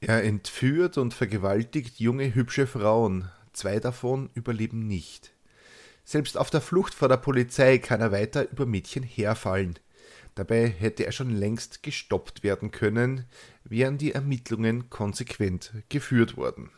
Er entführt und vergewaltigt junge, hübsche Frauen. Zwei davon überleben nicht. Selbst auf der Flucht vor der Polizei kann er weiter über Mädchen herfallen. Dabei hätte er schon längst gestoppt werden können, wären die Ermittlungen konsequent geführt worden.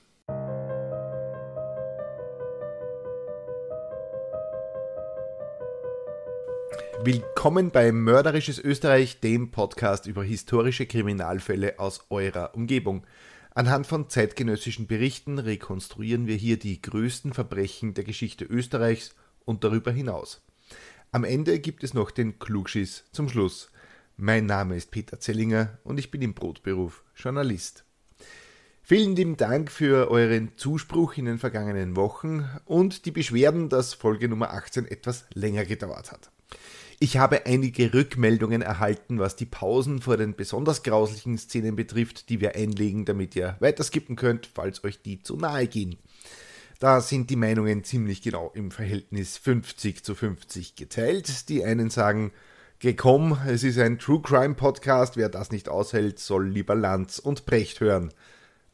Willkommen bei Mörderisches Österreich, dem Podcast über historische Kriminalfälle aus eurer Umgebung. Anhand von zeitgenössischen Berichten rekonstruieren wir hier die größten Verbrechen der Geschichte Österreichs und darüber hinaus. Am Ende gibt es noch den Klugschiss zum Schluss. Mein Name ist Peter Zellinger und ich bin im Brotberuf Journalist. Vielen lieben Dank für euren Zuspruch in den vergangenen Wochen und die Beschwerden, dass Folge Nummer 18 etwas länger gedauert hat. Ich habe einige Rückmeldungen erhalten, was die Pausen vor den besonders grauslichen Szenen betrifft, die wir einlegen, damit ihr weiter skippen könnt, falls euch die zu nahe gehen. Da sind die Meinungen ziemlich genau im Verhältnis 50 zu 50 geteilt. Die einen sagen, gekomm, es ist ein True Crime Podcast, wer das nicht aushält, soll lieber Lanz und Brecht hören.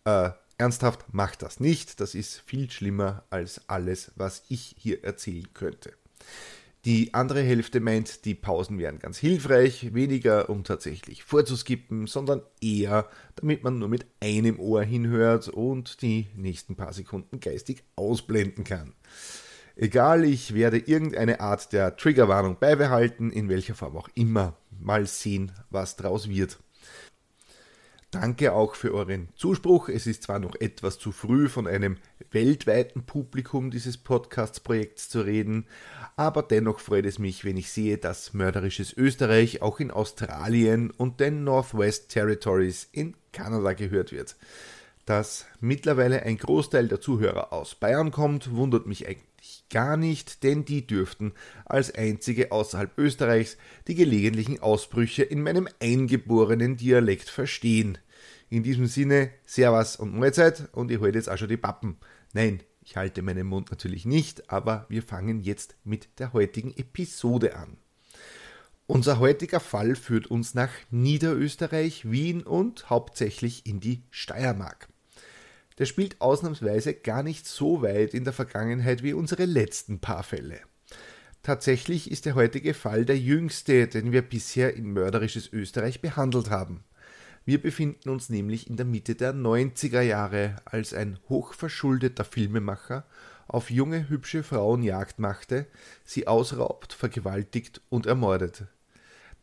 Äh, ernsthaft, macht das nicht, das ist viel schlimmer als alles, was ich hier erzählen könnte. Die andere Hälfte meint, die Pausen wären ganz hilfreich, weniger um tatsächlich vorzuskippen, sondern eher, damit man nur mit einem Ohr hinhört und die nächsten paar Sekunden geistig ausblenden kann. Egal, ich werde irgendeine Art der Triggerwarnung beibehalten, in welcher Form auch immer. Mal sehen, was draus wird. Danke auch für euren Zuspruch. Es ist zwar noch etwas zu früh, von einem weltweiten Publikum dieses Podcasts-Projekts zu reden, aber dennoch freut es mich, wenn ich sehe, dass mörderisches Österreich auch in Australien und den Northwest Territories in Kanada gehört wird. Dass mittlerweile ein Großteil der Zuhörer aus Bayern kommt, wundert mich eigentlich gar nicht, denn die dürften als einzige außerhalb Österreichs die gelegentlichen Ausbrüche in meinem eingeborenen Dialekt verstehen. In diesem Sinne, Servus und Mahlzeit und ich halte jetzt auch schon die Pappen. Nein, ich halte meinen Mund natürlich nicht, aber wir fangen jetzt mit der heutigen Episode an. Unser heutiger Fall führt uns nach Niederösterreich, Wien und hauptsächlich in die Steiermark. Der spielt ausnahmsweise gar nicht so weit in der Vergangenheit wie unsere letzten paar Fälle. Tatsächlich ist der heutige Fall der jüngste, den wir bisher in mörderisches Österreich behandelt haben. Wir befinden uns nämlich in der Mitte der 90er Jahre, als ein hochverschuldeter Filmemacher auf junge, hübsche Frauen Jagd machte, sie ausraubt, vergewaltigt und ermordet.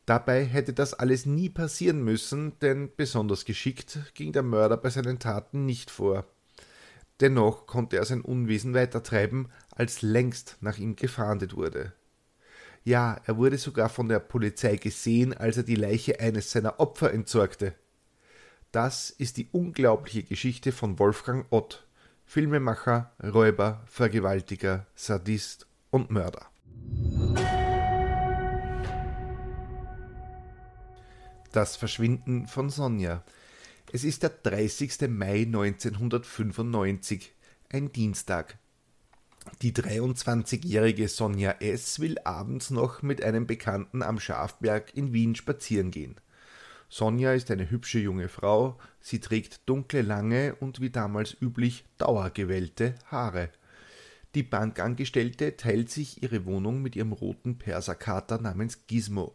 Dabei hätte das alles nie passieren müssen, denn besonders geschickt ging der Mörder bei seinen Taten nicht vor. Dennoch konnte er sein Unwesen weitertreiben, als längst nach ihm gefahndet wurde. Ja, er wurde sogar von der Polizei gesehen, als er die Leiche eines seiner Opfer entsorgte. Das ist die unglaubliche Geschichte von Wolfgang Ott, Filmemacher, Räuber, Vergewaltiger, Sadist und Mörder. Das Verschwinden von Sonja. Es ist der 30. Mai 1995, ein Dienstag. Die 23-jährige Sonja S. will abends noch mit einem Bekannten am Schafberg in Wien spazieren gehen. Sonja ist eine hübsche junge Frau, sie trägt dunkle, lange und wie damals üblich dauergewellte Haare. Die Bankangestellte teilt sich ihre Wohnung mit ihrem roten Perserkater namens Gizmo.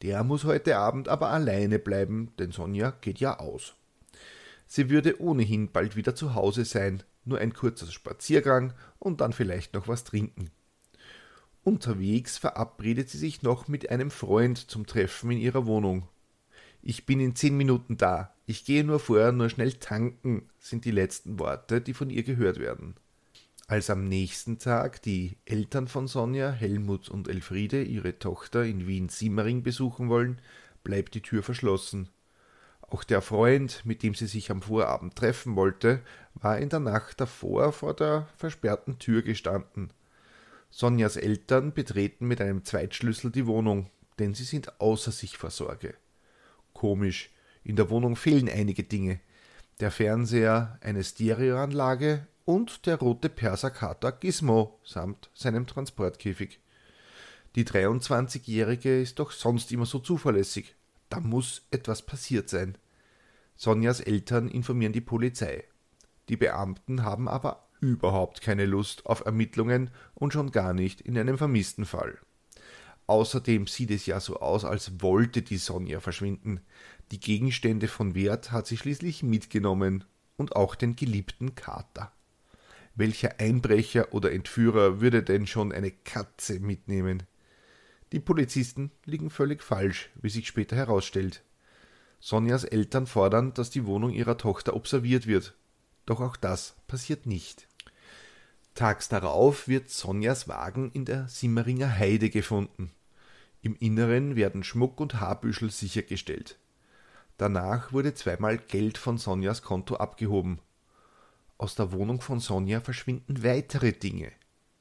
Der muss heute Abend aber alleine bleiben, denn Sonja geht ja aus. Sie würde ohnehin bald wieder zu Hause sein, nur ein kurzer Spaziergang und dann vielleicht noch was trinken. Unterwegs verabredet sie sich noch mit einem Freund zum Treffen in ihrer Wohnung. Ich bin in zehn Minuten da. Ich gehe nur vorher nur schnell tanken, sind die letzten Worte, die von ihr gehört werden. Als am nächsten Tag die Eltern von Sonja, Helmut und Elfriede, ihre Tochter in Wien-Simmering besuchen wollen, bleibt die Tür verschlossen. Auch der Freund, mit dem sie sich am Vorabend treffen wollte, war in der Nacht davor vor der versperrten Tür gestanden. Sonjas Eltern betreten mit einem Zweitschlüssel die Wohnung, denn sie sind außer sich vor Sorge. Komisch, in der Wohnung fehlen einige Dinge. Der Fernseher, eine Stereoanlage und der rote Perserkater Gizmo samt seinem Transportkäfig. Die 23-Jährige ist doch sonst immer so zuverlässig. Da muss etwas passiert sein. Sonjas Eltern informieren die Polizei. Die Beamten haben aber überhaupt keine Lust auf Ermittlungen und schon gar nicht in einem vermissten Fall. Außerdem sieht es ja so aus, als wollte die Sonja verschwinden. Die Gegenstände von Wert hat sie schließlich mitgenommen und auch den geliebten Kater. Welcher Einbrecher oder Entführer würde denn schon eine Katze mitnehmen? Die Polizisten liegen völlig falsch, wie sich später herausstellt. Sonjas Eltern fordern, dass die Wohnung ihrer Tochter observiert wird. Doch auch das passiert nicht. Tags darauf wird Sonjas Wagen in der Simmeringer Heide gefunden. Im Inneren werden Schmuck und Haarbüschel sichergestellt. Danach wurde zweimal Geld von Sonjas Konto abgehoben. Aus der Wohnung von Sonja verschwinden weitere Dinge.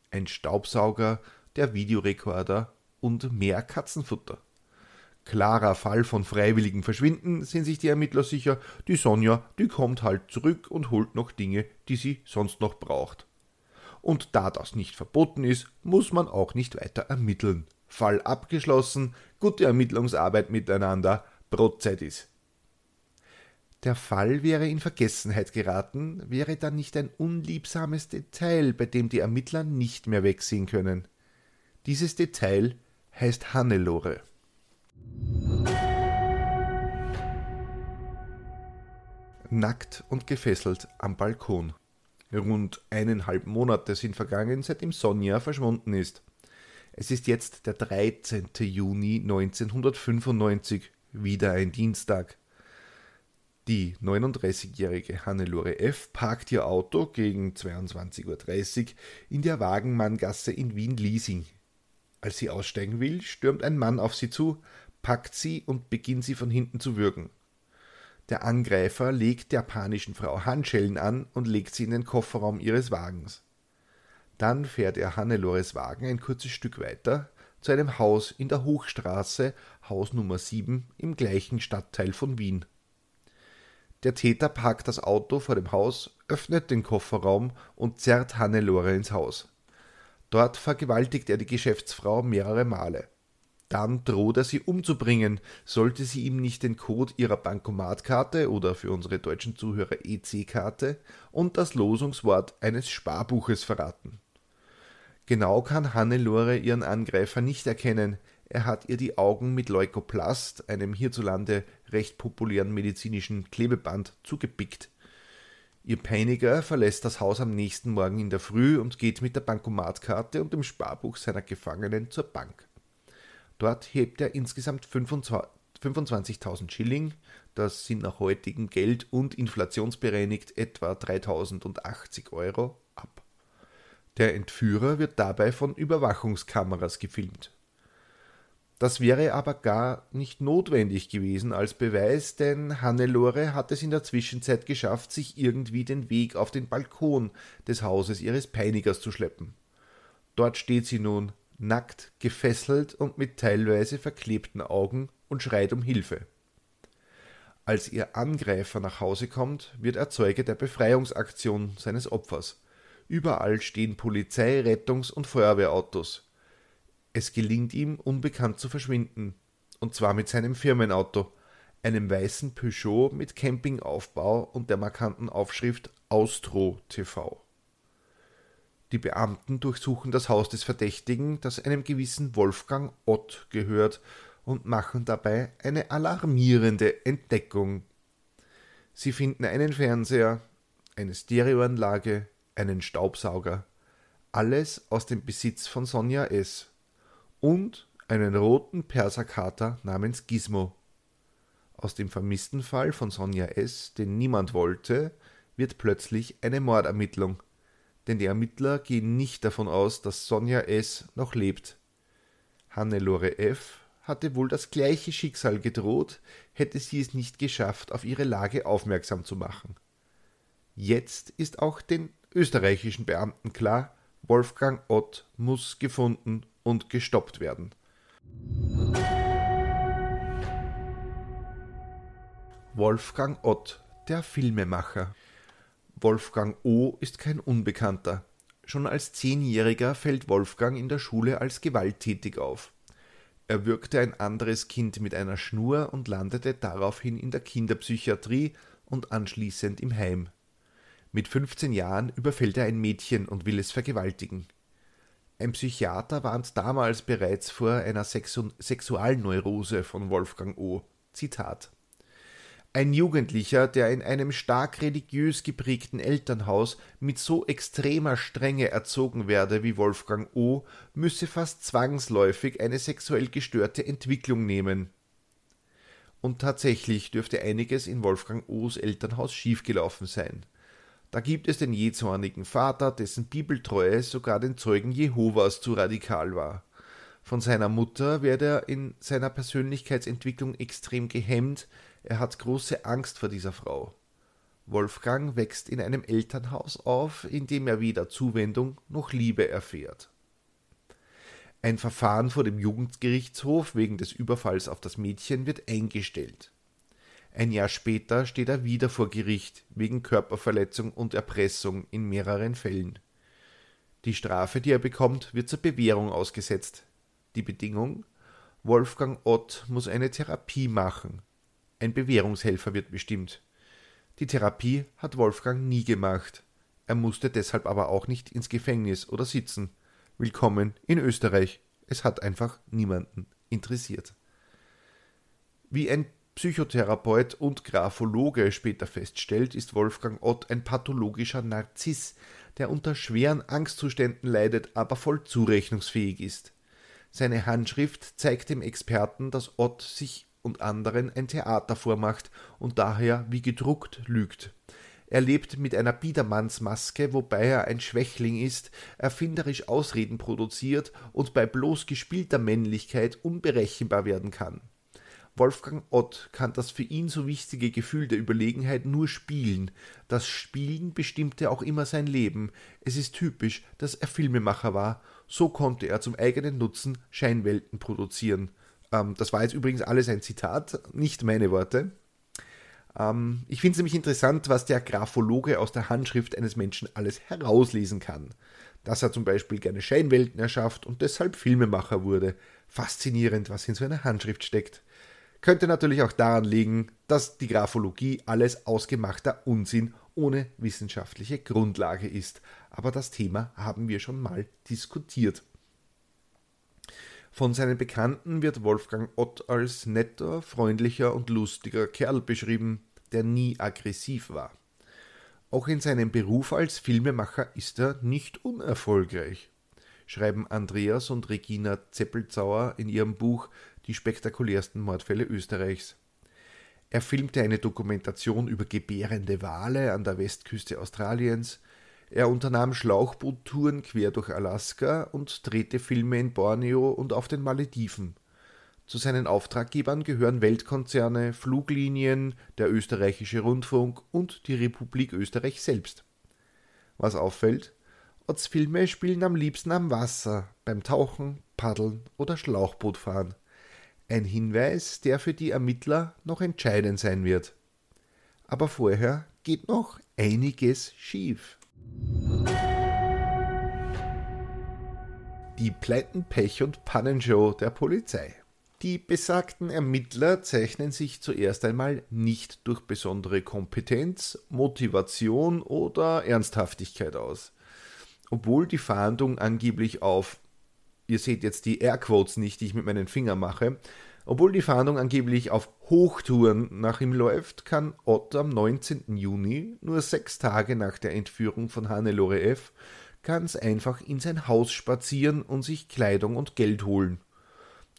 Ein Staubsauger, der Videorekorder und mehr Katzenfutter. Klarer Fall von freiwilligem Verschwinden, sind sich die Ermittler sicher, die Sonja, die kommt halt zurück und holt noch Dinge, die sie sonst noch braucht. Und da das nicht verboten ist, muss man auch nicht weiter ermitteln. Fall abgeschlossen, gute Ermittlungsarbeit miteinander, Brotzeit ist. Der Fall wäre in Vergessenheit geraten, wäre dann nicht ein unliebsames Detail, bei dem die Ermittler nicht mehr wegsehen können. Dieses Detail heißt Hannelore. Nackt und gefesselt am Balkon. Rund eineinhalb Monate sind vergangen, seitdem Sonja verschwunden ist. Es ist jetzt der 13. Juni 1995, wieder ein Dienstag. Die 39-jährige Hannelore F. parkt ihr Auto gegen 22.30 Uhr in der Wagenmanngasse in Wien-Liesing. Als sie aussteigen will, stürmt ein Mann auf sie zu, packt sie und beginnt sie von hinten zu würgen. Der Angreifer legt der panischen Frau Handschellen an und legt sie in den Kofferraum ihres Wagens. Dann fährt er Hannelores Wagen ein kurzes Stück weiter zu einem Haus in der Hochstraße, Haus Nummer 7 im gleichen Stadtteil von Wien. Der Täter parkt das Auto vor dem Haus, öffnet den Kofferraum und zerrt Hannelore ins Haus. Dort vergewaltigt er die Geschäftsfrau mehrere Male. Dann droht er sie umzubringen, sollte sie ihm nicht den Code ihrer Bankomatkarte oder für unsere deutschen Zuhörer EC-Karte und das Losungswort eines Sparbuches verraten. Genau kann Hannelore ihren Angreifer nicht erkennen, er hat ihr die Augen mit Leukoplast, einem hierzulande recht populären medizinischen Klebeband, zugepickt. Ihr Peiniger verlässt das Haus am nächsten Morgen in der Früh und geht mit der Bankomatkarte und dem Sparbuch seiner Gefangenen zur Bank. Dort hebt er insgesamt 25.000 Schilling, das sind nach heutigem Geld und inflationsbereinigt etwa 3.080 Euro. Der Entführer wird dabei von Überwachungskameras gefilmt. Das wäre aber gar nicht notwendig gewesen als Beweis, denn Hannelore hat es in der Zwischenzeit geschafft, sich irgendwie den Weg auf den Balkon des Hauses ihres Peinigers zu schleppen. Dort steht sie nun, nackt, gefesselt und mit teilweise verklebten Augen und schreit um Hilfe. Als ihr Angreifer nach Hause kommt, wird er Zeuge der Befreiungsaktion seines Opfers. Überall stehen Polizei, Rettungs- und Feuerwehrautos. Es gelingt ihm, unbekannt zu verschwinden, und zwar mit seinem Firmenauto, einem weißen Peugeot mit Campingaufbau und der markanten Aufschrift Austro TV. Die Beamten durchsuchen das Haus des Verdächtigen, das einem gewissen Wolfgang Ott gehört, und machen dabei eine alarmierende Entdeckung. Sie finden einen Fernseher, eine Stereoanlage, einen Staubsauger, alles aus dem Besitz von Sonja S. und einen roten Perserkater namens Gizmo. Aus dem vermissten Fall von Sonja S., den niemand wollte, wird plötzlich eine Mordermittlung denn die Ermittler gehen nicht davon aus, dass Sonja S. noch lebt. Hannelore F. hatte wohl das gleiche Schicksal gedroht, hätte sie es nicht geschafft, auf ihre Lage aufmerksam zu machen. Jetzt ist auch den österreichischen Beamten klar, Wolfgang Ott muss gefunden und gestoppt werden. Wolfgang Ott, der Filmemacher. Wolfgang O. ist kein Unbekannter. Schon als Zehnjähriger fällt Wolfgang in der Schule als gewalttätig auf. Er würgte ein anderes Kind mit einer Schnur und landete daraufhin in der Kinderpsychiatrie, und anschließend im Heim. Mit 15 Jahren überfällt er ein Mädchen und will es vergewaltigen. Ein Psychiater warnt damals bereits vor einer Sexu Sexualneurose von Wolfgang O. Zitat ein Jugendlicher, der in einem stark religiös geprägten Elternhaus mit so extremer Strenge erzogen werde wie Wolfgang O., müsse fast zwangsläufig eine sexuell gestörte Entwicklung nehmen. Und tatsächlich dürfte einiges in Wolfgang O.s Elternhaus schiefgelaufen sein. Da gibt es den jähzornigen Vater, dessen Bibeltreue sogar den Zeugen Jehovas zu radikal war. Von seiner Mutter werde er in seiner Persönlichkeitsentwicklung extrem gehemmt, er hat große Angst vor dieser Frau. Wolfgang wächst in einem Elternhaus auf, in dem er weder Zuwendung noch Liebe erfährt. Ein Verfahren vor dem Jugendgerichtshof wegen des Überfalls auf das Mädchen wird eingestellt. Ein Jahr später steht er wieder vor Gericht wegen Körperverletzung und Erpressung in mehreren Fällen. Die Strafe, die er bekommt, wird zur Bewährung ausgesetzt. Die Bedingung Wolfgang Ott muss eine Therapie machen, ein Bewährungshelfer wird bestimmt. Die Therapie hat Wolfgang nie gemacht. Er musste deshalb aber auch nicht ins Gefängnis oder sitzen. Willkommen in Österreich. Es hat einfach niemanden interessiert. Wie ein Psychotherapeut und Graphologe später feststellt, ist Wolfgang Ott ein pathologischer Narziss, der unter schweren Angstzuständen leidet, aber voll zurechnungsfähig ist. Seine Handschrift zeigt dem Experten, dass Ott sich und anderen ein Theater vormacht und daher wie gedruckt lügt. Er lebt mit einer Biedermannsmaske, wobei er ein Schwächling ist, erfinderisch Ausreden produziert und bei bloß gespielter Männlichkeit unberechenbar werden kann. Wolfgang Ott kann das für ihn so wichtige Gefühl der Überlegenheit nur spielen. Das Spielen bestimmte auch immer sein Leben. Es ist typisch, dass er Filmemacher war. So konnte er zum eigenen Nutzen Scheinwelten produzieren. Ähm, das war jetzt übrigens alles ein Zitat, nicht meine Worte. Ähm, ich finde es nämlich interessant, was der Graphologe aus der Handschrift eines Menschen alles herauslesen kann. Dass er zum Beispiel gerne Scheinwelten erschafft und deshalb Filmemacher wurde. Faszinierend, was in so einer Handschrift steckt. Könnte natürlich auch daran liegen, dass die Graphologie alles ausgemachter Unsinn ohne wissenschaftliche Grundlage ist. Aber das Thema haben wir schon mal diskutiert. Von seinen Bekannten wird Wolfgang Ott als netter, freundlicher und lustiger Kerl beschrieben, der nie aggressiv war. Auch in seinem Beruf als Filmemacher ist er nicht unerfolgreich, schreiben Andreas und Regina Zeppelzauer in ihrem Buch Die spektakulärsten Mordfälle Österreichs. Er filmte eine Dokumentation über gebärende Wale an der Westküste Australiens, er unternahm Schlauchboottouren quer durch Alaska und drehte Filme in Borneo und auf den Malediven. Zu seinen Auftraggebern gehören Weltkonzerne, Fluglinien, der österreichische Rundfunk und die Republik Österreich selbst. Was auffällt, Otts Filme spielen am liebsten am Wasser, beim Tauchen, Paddeln oder Schlauchbootfahren. Ein Hinweis, der für die Ermittler noch entscheidend sein wird. Aber vorher geht noch einiges schief. Die Pleiten, Pech und Pannenshow der Polizei. Die besagten Ermittler zeichnen sich zuerst einmal nicht durch besondere Kompetenz, Motivation oder Ernsthaftigkeit aus. Obwohl die Fahndung angeblich auf, ihr seht jetzt die Airquotes nicht, die ich mit meinen Fingern mache, obwohl die Fahndung angeblich auf Hochtouren nach ihm läuft, kann Ott am 19. Juni, nur sechs Tage nach der Entführung von Hannelore F., ganz einfach in sein Haus spazieren und sich Kleidung und Geld holen.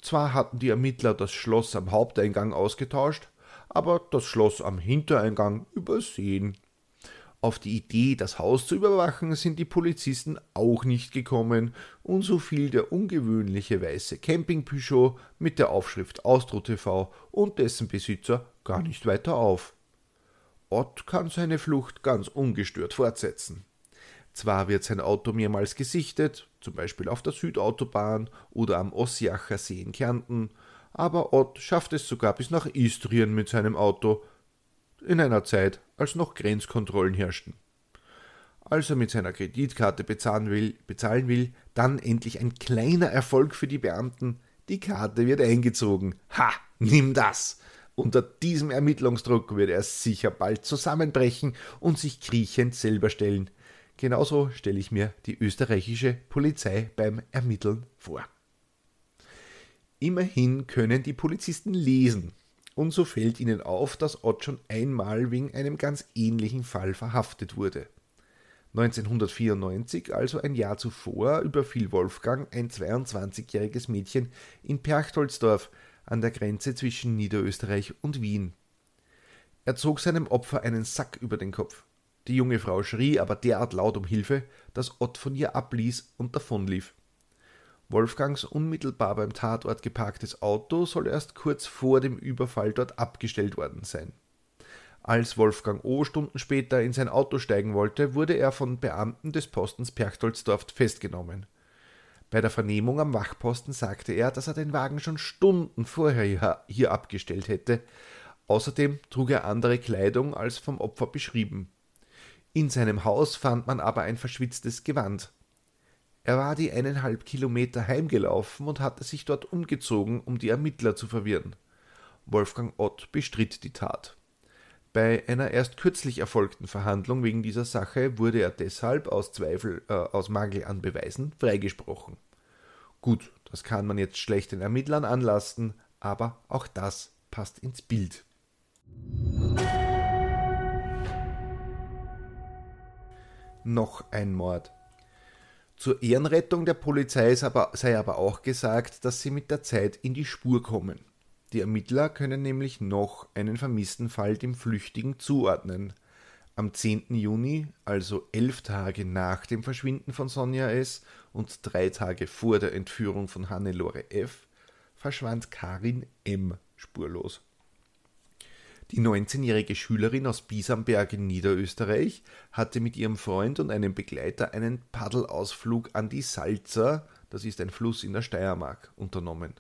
Zwar hatten die Ermittler das Schloss am Haupteingang ausgetauscht, aber das Schloss am Hintereingang übersehen. Auf die Idee, das Haus zu überwachen, sind die Polizisten auch nicht gekommen, und so fiel der ungewöhnliche weiße Camping-Peugeot mit der Aufschrift Austro TV und dessen Besitzer gar nicht weiter auf. Ott kann seine Flucht ganz ungestört fortsetzen. Zwar wird sein Auto mehrmals gesichtet, zum Beispiel auf der Südautobahn oder am Ossiacher See in Kärnten, aber Ott schafft es sogar bis nach Istrien mit seinem Auto, in einer Zeit, als noch Grenzkontrollen herrschten. Als er mit seiner Kreditkarte bezahlen will, bezahlen will, dann endlich ein kleiner Erfolg für die Beamten. Die Karte wird eingezogen. Ha, nimm das! Unter diesem Ermittlungsdruck würde er sicher bald zusammenbrechen und sich kriechend selber stellen. Genauso stelle ich mir die österreichische Polizei beim Ermitteln vor. Immerhin können die Polizisten lesen, und so fällt ihnen auf, dass Ott schon einmal wegen einem ganz ähnlichen Fall verhaftet wurde. 1994, also ein Jahr zuvor, überfiel Wolfgang ein 22-jähriges Mädchen in Perchtoldsdorf an der Grenze zwischen Niederösterreich und Wien. Er zog seinem Opfer einen Sack über den Kopf. Die junge Frau schrie aber derart laut um Hilfe, dass Ott von ihr abließ und davonlief. Wolfgangs unmittelbar beim Tatort geparktes Auto soll erst kurz vor dem Überfall dort abgestellt worden sein. Als Wolfgang O. Stunden später in sein Auto steigen wollte, wurde er von Beamten des Postens Perchtoldsdorf festgenommen. Bei der Vernehmung am Wachposten sagte er, dass er den Wagen schon Stunden vorher hier abgestellt hätte. Außerdem trug er andere Kleidung als vom Opfer beschrieben. In seinem Haus fand man aber ein verschwitztes Gewand. Er war die eineinhalb Kilometer heimgelaufen und hatte sich dort umgezogen, um die Ermittler zu verwirren. Wolfgang Ott bestritt die Tat. Bei einer erst kürzlich erfolgten Verhandlung wegen dieser Sache wurde er deshalb aus Zweifel, äh, aus Mangel an Beweisen freigesprochen. Gut, das kann man jetzt schlecht den Ermittlern anlasten, aber auch das passt ins Bild. Noch ein Mord. Zur Ehrenrettung der Polizei sei aber auch gesagt, dass sie mit der Zeit in die Spur kommen. Die Ermittler können nämlich noch einen vermissten Fall dem Flüchtigen zuordnen. Am 10. Juni, also elf Tage nach dem Verschwinden von Sonja S. und drei Tage vor der Entführung von Hannelore F., verschwand Karin M. spurlos. Die 19-jährige Schülerin aus Biesamberg in Niederösterreich hatte mit ihrem Freund und einem Begleiter einen Paddelausflug an die Salza, das ist ein Fluss in der Steiermark, unternommen.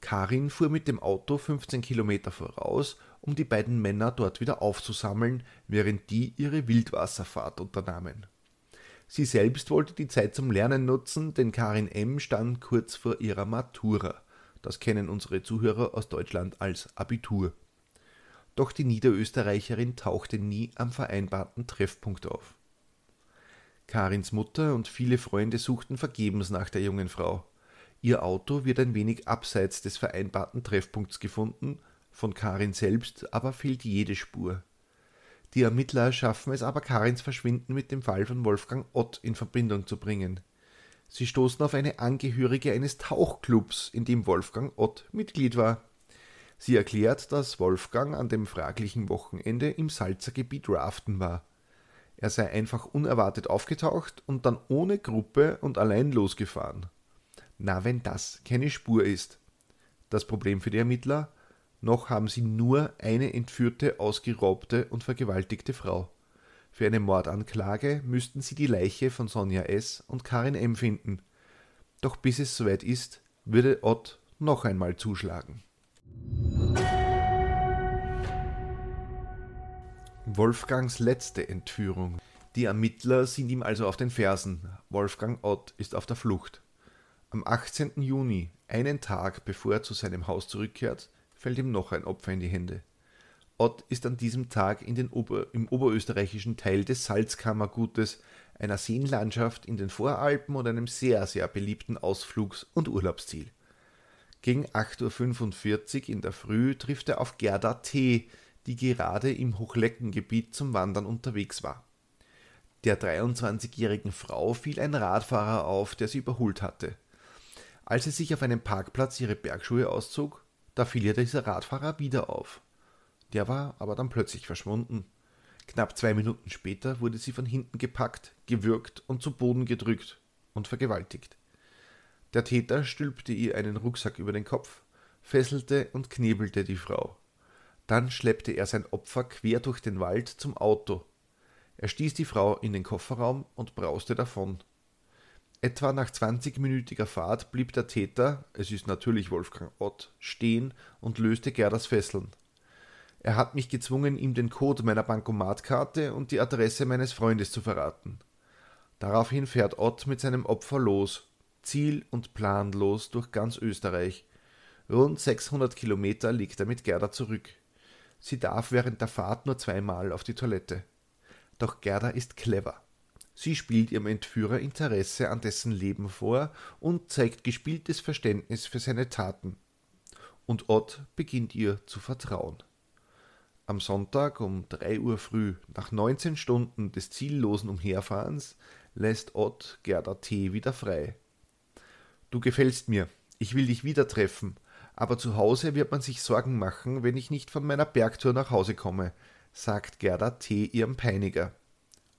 Karin fuhr mit dem Auto 15 Kilometer voraus, um die beiden Männer dort wieder aufzusammeln, während die ihre Wildwasserfahrt unternahmen. Sie selbst wollte die Zeit zum Lernen nutzen, denn Karin M. stand kurz vor ihrer Matura. Das kennen unsere Zuhörer aus Deutschland als Abitur. Doch die Niederösterreicherin tauchte nie am vereinbarten Treffpunkt auf. Karins Mutter und viele Freunde suchten vergebens nach der jungen Frau. Ihr Auto wird ein wenig abseits des vereinbarten Treffpunkts gefunden, von Karin selbst aber fehlt jede Spur. Die Ermittler schaffen es aber, Karins Verschwinden mit dem Fall von Wolfgang Ott in Verbindung zu bringen. Sie stoßen auf eine Angehörige eines Tauchclubs, in dem Wolfgang Ott Mitglied war. Sie erklärt, dass Wolfgang an dem fraglichen Wochenende im Salzergebiet raften war. Er sei einfach unerwartet aufgetaucht und dann ohne Gruppe und allein losgefahren. Na, wenn das keine Spur ist. Das Problem für die Ermittler? Noch haben sie nur eine entführte, ausgeraubte und vergewaltigte Frau. Für eine Mordanklage müssten sie die Leiche von Sonja S. und Karin M. finden. Doch bis es soweit ist, würde Ott noch einmal zuschlagen. Wolfgangs letzte Entführung. Die Ermittler sind ihm also auf den Fersen. Wolfgang Ott ist auf der Flucht. Am 18. Juni, einen Tag bevor er zu seinem Haus zurückkehrt, fällt ihm noch ein Opfer in die Hände. Ott ist an diesem Tag Ober, im oberösterreichischen Teil des Salzkammergutes, einer Seenlandschaft in den Voralpen und einem sehr, sehr beliebten Ausflugs- und Urlaubsziel. Gegen 8.45 Uhr in der Früh trifft er auf Gerda T., die gerade im Hochleckengebiet zum Wandern unterwegs war. Der 23-jährigen Frau fiel ein Radfahrer auf, der sie überholt hatte. Als sie sich auf einem Parkplatz ihre Bergschuhe auszog, da fiel ihr dieser Radfahrer wieder auf. Der war aber dann plötzlich verschwunden. Knapp zwei Minuten später wurde sie von hinten gepackt, gewürgt und zu Boden gedrückt und vergewaltigt. Der Täter stülpte ihr einen Rucksack über den Kopf, fesselte und knebelte die Frau. Dann schleppte er sein Opfer quer durch den Wald zum Auto. Er stieß die Frau in den Kofferraum und brauste davon. Etwa nach 20-minütiger Fahrt blieb der Täter, es ist natürlich Wolfgang Ott, stehen und löste Gerdas Fesseln. Er hat mich gezwungen, ihm den Code meiner Bankomatkarte und die Adresse meines Freundes zu verraten. Daraufhin fährt Ott mit seinem Opfer los, ziel- und planlos durch ganz Österreich. Rund 600 Kilometer liegt er mit Gerda zurück. Sie darf während der Fahrt nur zweimal auf die Toilette. Doch Gerda ist clever. Sie spielt ihrem Entführer Interesse an dessen Leben vor und zeigt gespieltes Verständnis für seine Taten. Und Ott beginnt ihr zu vertrauen. Am Sonntag um drei Uhr früh, nach 19 Stunden des ziellosen Umherfahrens, lässt Ott Gerda T. wieder frei. Du gefällst mir, ich will dich wieder treffen, aber zu Hause wird man sich Sorgen machen, wenn ich nicht von meiner Bergtour nach Hause komme, sagt Gerda T. ihrem Peiniger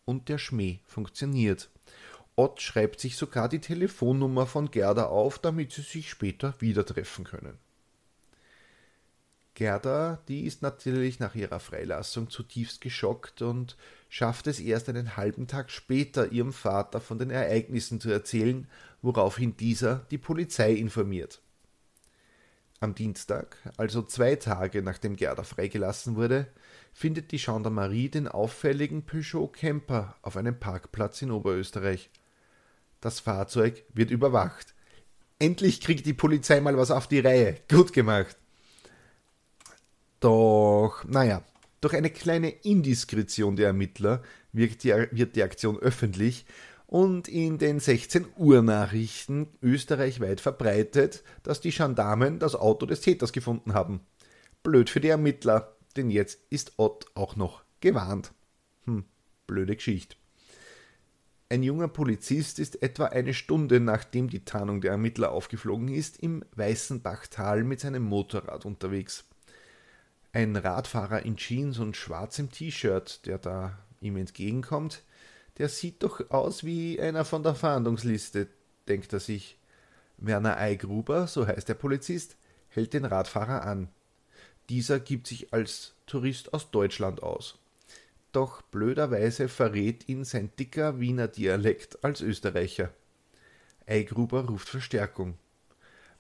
und der Schmäh funktioniert. Ott schreibt sich sogar die Telefonnummer von Gerda auf, damit sie sich später wieder treffen können. Gerda, die ist natürlich nach ihrer Freilassung zutiefst geschockt und schafft es erst einen halben Tag später, ihrem Vater von den Ereignissen zu erzählen, woraufhin dieser die Polizei informiert. Am Dienstag, also zwei Tage nachdem Gerda freigelassen wurde, findet die Gendarmerie den auffälligen Peugeot Camper auf einem Parkplatz in Oberösterreich. Das Fahrzeug wird überwacht. Endlich kriegt die Polizei mal was auf die Reihe. Gut gemacht. Doch, naja, durch eine kleine Indiskretion der Ermittler wird die, wird die Aktion öffentlich und in den 16 Uhr Nachrichten österreichweit verbreitet, dass die Gendarmen das Auto des Täters gefunden haben. Blöd für die Ermittler denn jetzt ist Ott auch noch gewarnt. Hm, blöde Geschichte. Ein junger Polizist ist etwa eine Stunde nachdem die Tarnung der Ermittler aufgeflogen ist, im Weißenbachtal mit seinem Motorrad unterwegs. Ein Radfahrer in Jeans und schwarzem T-Shirt, der da ihm entgegenkommt, der sieht doch aus wie einer von der Fahndungsliste, denkt er sich. Werner Eigruber, so heißt der Polizist, hält den Radfahrer an. Dieser gibt sich als Tourist aus Deutschland aus. Doch blöderweise verrät ihn sein dicker Wiener Dialekt als Österreicher. Eigruber ruft Verstärkung.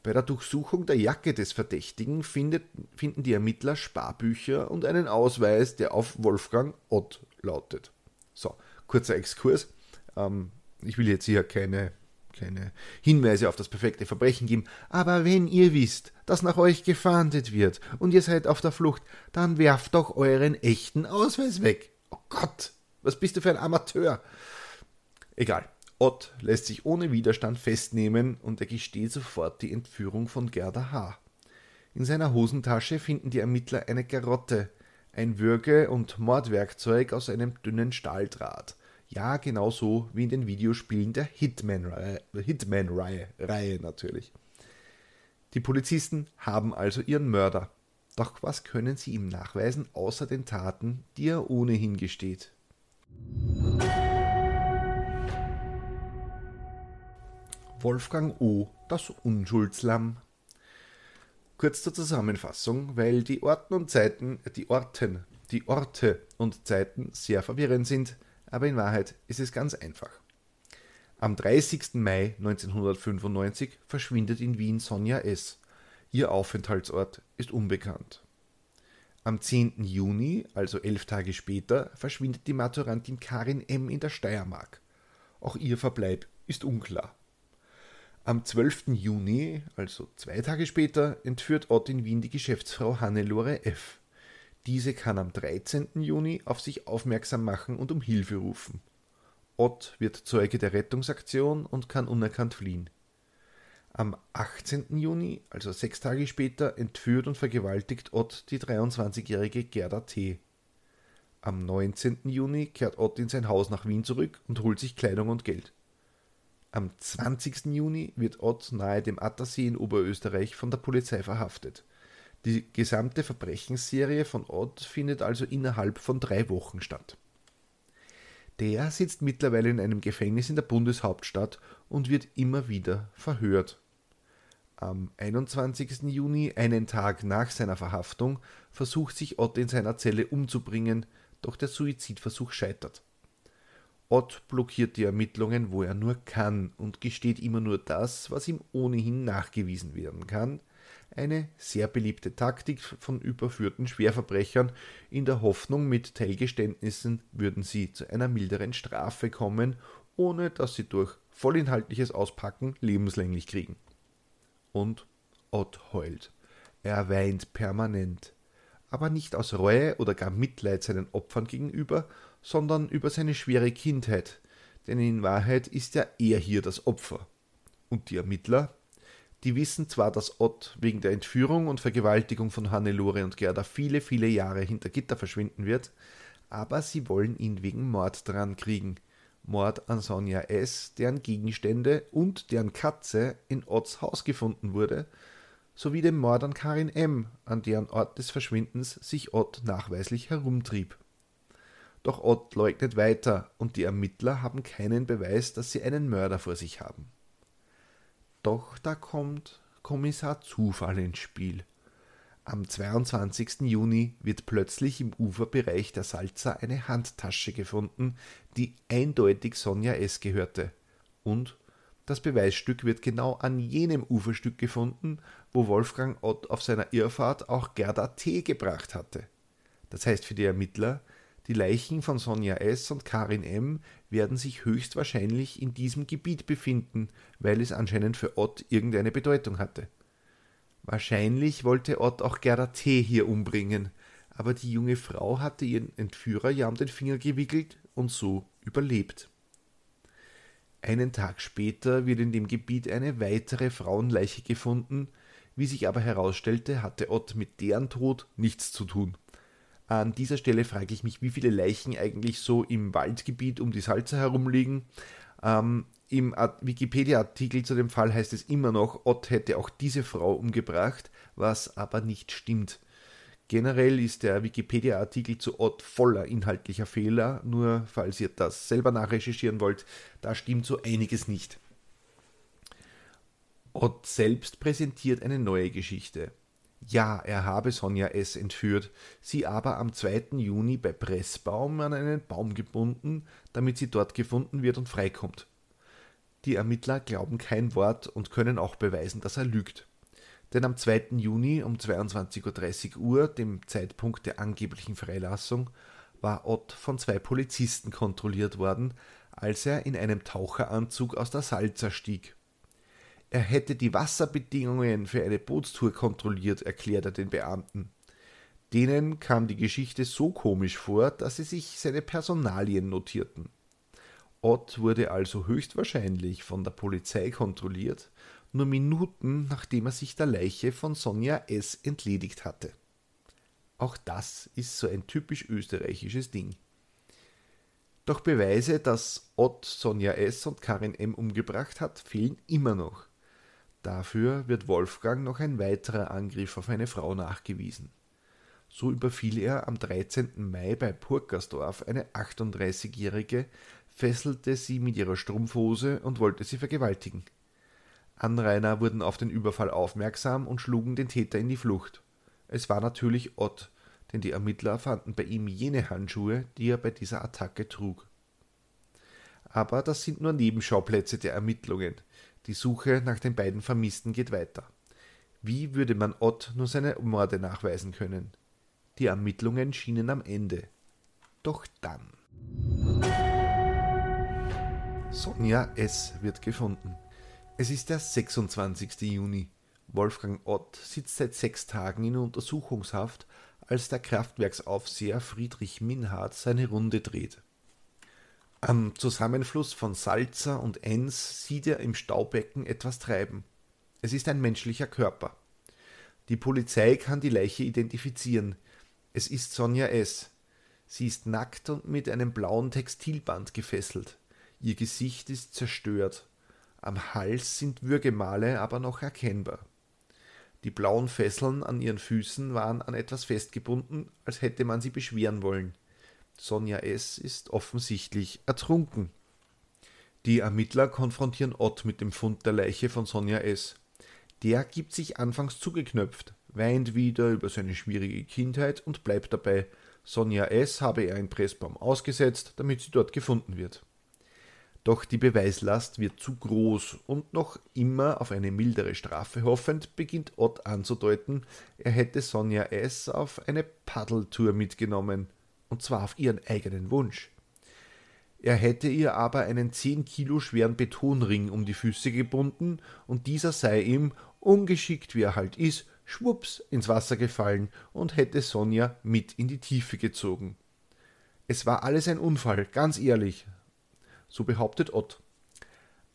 Bei der Durchsuchung der Jacke des Verdächtigen findet, finden die Ermittler Sparbücher und einen Ausweis, der auf Wolfgang Ott lautet. So, kurzer Exkurs. Ähm, ich will jetzt hier keine keine Hinweise auf das perfekte Verbrechen geben, aber wenn ihr wisst, dass nach euch gefahndet wird und ihr seid auf der Flucht, dann werft doch euren echten Ausweis weg. Oh Gott, was bist du für ein Amateur? Egal. Ott lässt sich ohne Widerstand festnehmen und er gesteht sofort die Entführung von Gerda H. In seiner Hosentasche finden die Ermittler eine Garotte, ein Würge- und Mordwerkzeug aus einem dünnen Stahldraht. Ja, genauso wie in den Videospielen der Hitman-Reihe Hitman natürlich. Die Polizisten haben also ihren Mörder. Doch was können sie ihm nachweisen, außer den Taten, die er ohnehin gesteht? Wolfgang O., das Unschuldslamm. Kurz zur Zusammenfassung, weil die Orten und Zeiten, die Orten, die Orte und Zeiten sehr verwirrend sind, aber in Wahrheit ist es ganz einfach. Am 30. Mai 1995 verschwindet in Wien Sonja S. Ihr Aufenthaltsort ist unbekannt. Am 10. Juni, also elf Tage später, verschwindet die Maturantin Karin M. in der Steiermark. Auch ihr Verbleib ist unklar. Am 12. Juni, also zwei Tage später, entführt Ott in Wien die Geschäftsfrau Hannelore F. Diese kann am 13. Juni auf sich aufmerksam machen und um Hilfe rufen. Ott wird Zeuge der Rettungsaktion und kann unerkannt fliehen. Am 18. Juni, also sechs Tage später, entführt und vergewaltigt Ott die 23-jährige Gerda T. Am 19. Juni kehrt Ott in sein Haus nach Wien zurück und holt sich Kleidung und Geld. Am 20. Juni wird Ott nahe dem Attersee in Oberösterreich von der Polizei verhaftet. Die gesamte Verbrechensserie von Odd findet also innerhalb von drei Wochen statt. Der sitzt mittlerweile in einem Gefängnis in der Bundeshauptstadt und wird immer wieder verhört. Am 21. Juni, einen Tag nach seiner Verhaftung, versucht sich Ott in seiner Zelle umzubringen, doch der Suizidversuch scheitert. Ott blockiert die Ermittlungen, wo er nur kann und gesteht immer nur das, was ihm ohnehin nachgewiesen werden kann, eine sehr beliebte Taktik von überführten Schwerverbrechern, in der Hoffnung, mit Teilgeständnissen würden sie zu einer milderen Strafe kommen, ohne dass sie durch vollinhaltliches Auspacken lebenslänglich kriegen. Und Ott heult. Er weint permanent, aber nicht aus Reue oder gar Mitleid seinen Opfern gegenüber, sondern über seine schwere Kindheit, denn in Wahrheit ist ja er hier das Opfer. Und die Ermittler? Die wissen zwar, dass Ott wegen der Entführung und Vergewaltigung von Hannelore und Gerda viele, viele Jahre hinter Gitter verschwinden wird, aber sie wollen ihn wegen Mord dran kriegen. Mord an Sonja S., deren Gegenstände und deren Katze in Otts Haus gefunden wurde, sowie dem Mord an Karin M., an deren Ort des Verschwindens sich Ott nachweislich herumtrieb. Doch Ott leugnet weiter und die Ermittler haben keinen Beweis, dass sie einen Mörder vor sich haben. Doch da kommt Kommissar Zufall ins Spiel. Am 22. Juni wird plötzlich im Uferbereich der Salza eine Handtasche gefunden, die eindeutig Sonja S. gehörte. Und das Beweisstück wird genau an jenem Uferstück gefunden, wo Wolfgang Ott auf seiner Irrfahrt auch Gerda T. gebracht hatte. Das heißt für die Ermittler, die Leichen von Sonja S. und Karin M. werden sich höchstwahrscheinlich in diesem Gebiet befinden, weil es anscheinend für Ott irgendeine Bedeutung hatte. Wahrscheinlich wollte Ott auch Gerda T. hier umbringen, aber die junge Frau hatte ihren Entführer ja um den Finger gewickelt und so überlebt. Einen Tag später wird in dem Gebiet eine weitere Frauenleiche gefunden, wie sich aber herausstellte, hatte Ott mit deren Tod nichts zu tun. An dieser Stelle frage ich mich, wie viele Leichen eigentlich so im Waldgebiet um die Salze herumliegen. Ähm, Im Wikipedia-Artikel zu dem Fall heißt es immer noch, Ott hätte auch diese Frau umgebracht, was aber nicht stimmt. Generell ist der Wikipedia-Artikel zu Ott voller inhaltlicher Fehler, nur falls ihr das selber nachrecherchieren wollt, da stimmt so einiges nicht. Ott selbst präsentiert eine neue Geschichte. Ja, er habe Sonja S. entführt, sie aber am 2. Juni bei Pressbaum an einen Baum gebunden, damit sie dort gefunden wird und freikommt. Die Ermittler glauben kein Wort und können auch beweisen, dass er lügt. Denn am 2. Juni um 22.30 Uhr, dem Zeitpunkt der angeblichen Freilassung, war Ott von zwei Polizisten kontrolliert worden, als er in einem Taucheranzug aus der Salza stieg. Er hätte die Wasserbedingungen für eine Bootstour kontrolliert, erklärt er den Beamten. Denen kam die Geschichte so komisch vor, dass sie sich seine Personalien notierten. Ott wurde also höchstwahrscheinlich von der Polizei kontrolliert, nur Minuten nachdem er sich der Leiche von Sonja S. entledigt hatte. Auch das ist so ein typisch österreichisches Ding. Doch Beweise, dass Ott Sonja S. und Karin M. umgebracht hat, fehlen immer noch. Dafür wird Wolfgang noch ein weiterer Angriff auf eine Frau nachgewiesen. So überfiel er am 13. Mai bei Purkersdorf eine 38-Jährige, fesselte sie mit ihrer Strumpfhose und wollte sie vergewaltigen. Anrainer wurden auf den Überfall aufmerksam und schlugen den Täter in die Flucht. Es war natürlich Ott, denn die Ermittler fanden bei ihm jene Handschuhe, die er bei dieser Attacke trug. Aber das sind nur Nebenschauplätze der Ermittlungen. Die Suche nach den beiden Vermissten geht weiter. Wie würde man Ott nur seine Morde nachweisen können? Die Ermittlungen schienen am Ende. Doch dann. Sonja S. wird gefunden. Es ist der 26. Juni. Wolfgang Ott sitzt seit sechs Tagen in Untersuchungshaft, als der Kraftwerksaufseher Friedrich Minhardt seine Runde dreht. Am Zusammenfluss von Salza und Enns sieht er im Staubecken etwas treiben. Es ist ein menschlicher Körper. Die Polizei kann die Leiche identifizieren. Es ist Sonja S. Sie ist nackt und mit einem blauen Textilband gefesselt. Ihr Gesicht ist zerstört. Am Hals sind Würgemale aber noch erkennbar. Die blauen Fesseln an ihren Füßen waren an etwas festgebunden, als hätte man sie beschweren wollen. Sonja S. ist offensichtlich ertrunken. Die Ermittler konfrontieren Ott mit dem Fund der Leiche von Sonja S. Der gibt sich anfangs zugeknöpft, weint wieder über seine schwierige Kindheit und bleibt dabei, Sonja S. habe er in Pressbaum ausgesetzt, damit sie dort gefunden wird. Doch die Beweislast wird zu groß und noch immer auf eine mildere Strafe hoffend beginnt Ott anzudeuten, er hätte Sonja S. auf eine Paddeltour mitgenommen und zwar auf ihren eigenen Wunsch. Er hätte ihr aber einen zehn Kilo schweren Betonring um die Füße gebunden, und dieser sei ihm, ungeschickt wie er halt ist, schwupps ins Wasser gefallen und hätte Sonja mit in die Tiefe gezogen. Es war alles ein Unfall, ganz ehrlich. So behauptet Ott.